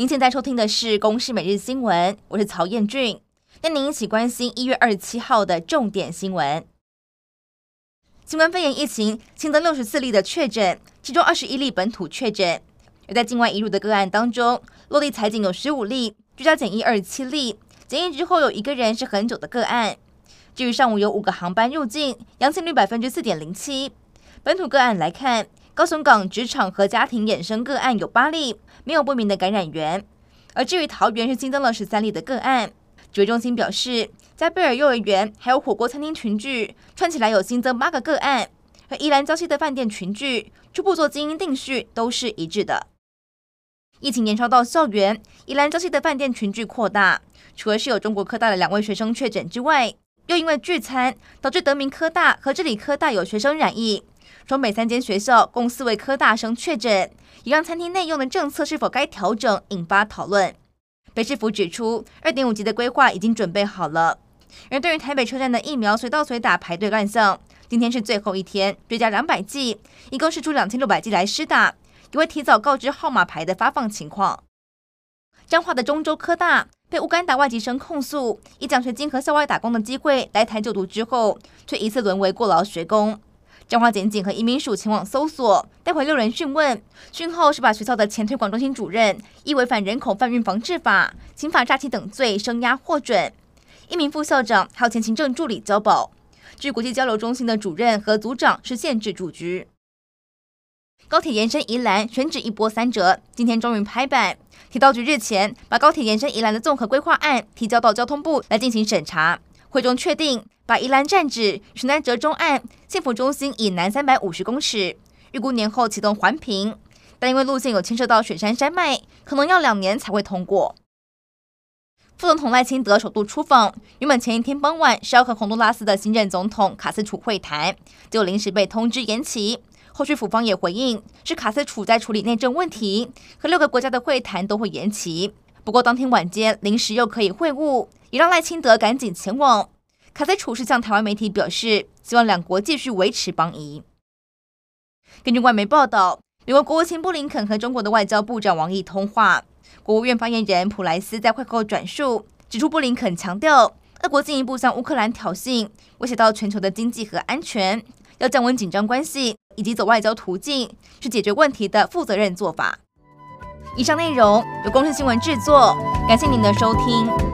您现在收听的是《公视每日新闻》，我是曹彦俊，带您一起关心一月二十七号的重点新闻。新冠肺炎疫情新增六十四例的确诊，其中二十一例本土确诊。而在境外移入的个案当中，落地采检有十五例，居家检疫二十七例，检疫之后有一个人是很久的个案。至于上午有五个航班入境，阳性率百分之四点零七。本土个案来看，高雄港职场和家庭衍生个案有八例，没有不明的感染源。而至于桃园是新增了十三例的个案。指挥中心表示，在贝尔幼儿园还有火锅餐厅群聚串起来有新增八个个案，和宜兰礁溪的饭店群聚初步做基因定序都是一致的。疫情延烧到校园，宜兰礁溪的饭店群聚扩大，除了是有中国科大的两位学生确诊之外，又因为聚餐导致德明科大和致理科大有学生染疫。双北三间学校共四位科大生确诊，也让餐厅内用的政策是否该调整引发讨论。北市府指出，二点五级的规划已经准备好了。而对于台北车站的疫苗随到随打排队乱象，今天是最后一天，追加两百剂，一共是出两千六百剂来施打，也会提早告知号码牌的发放情况。彰化的中州科大被乌干达外籍生控诉，以奖学金和校外打工的机会来台就读之后，却疑似沦为过劳学工。彰化检警和移民署前往搜索，带回六人讯问，讯后是把学校的前推广中心主任依违反人口贩运防治法、刑法诈欺等罪声押获准，一名副校长还有前行政助理交保。据国际交流中心的主任和组长是限制住局。高铁延伸宜兰选址一波三折，今天终于拍板，铁道局日前把高铁延伸宜兰的综合规划案提交到交通部来进行审查，会中确定。把宜兰站址选在折中岸幸福中心以南三百五十公尺，预估年后启动环评，但因为路线有牵涉到雪山山脉，可能要两年才会通过。副总统赖清德首度出访，原本前一天傍晚是要和洪都拉斯的新任总统卡斯楚会谈，结果临时被通知延期。后续府方也回应，是卡斯楚在处理内政问题，和六个国家的会谈都会延期。不过当天晚间临时又可以会晤，也让赖清德赶紧前往。卡斯楚是向台湾媒体表示，希望两国继续维持邦谊。根据外媒报道，美国国务卿布林肯和中国的外交部长王毅通话。国务院发言人普莱斯在会后转述，指出布林肯强调，俄国进一步向乌克兰挑衅，威胁到全球的经济和安全，要降温紧张关系以及走外交途径，是解决问题的负责任做法。以上内容由公视新闻制作，感谢您的收听。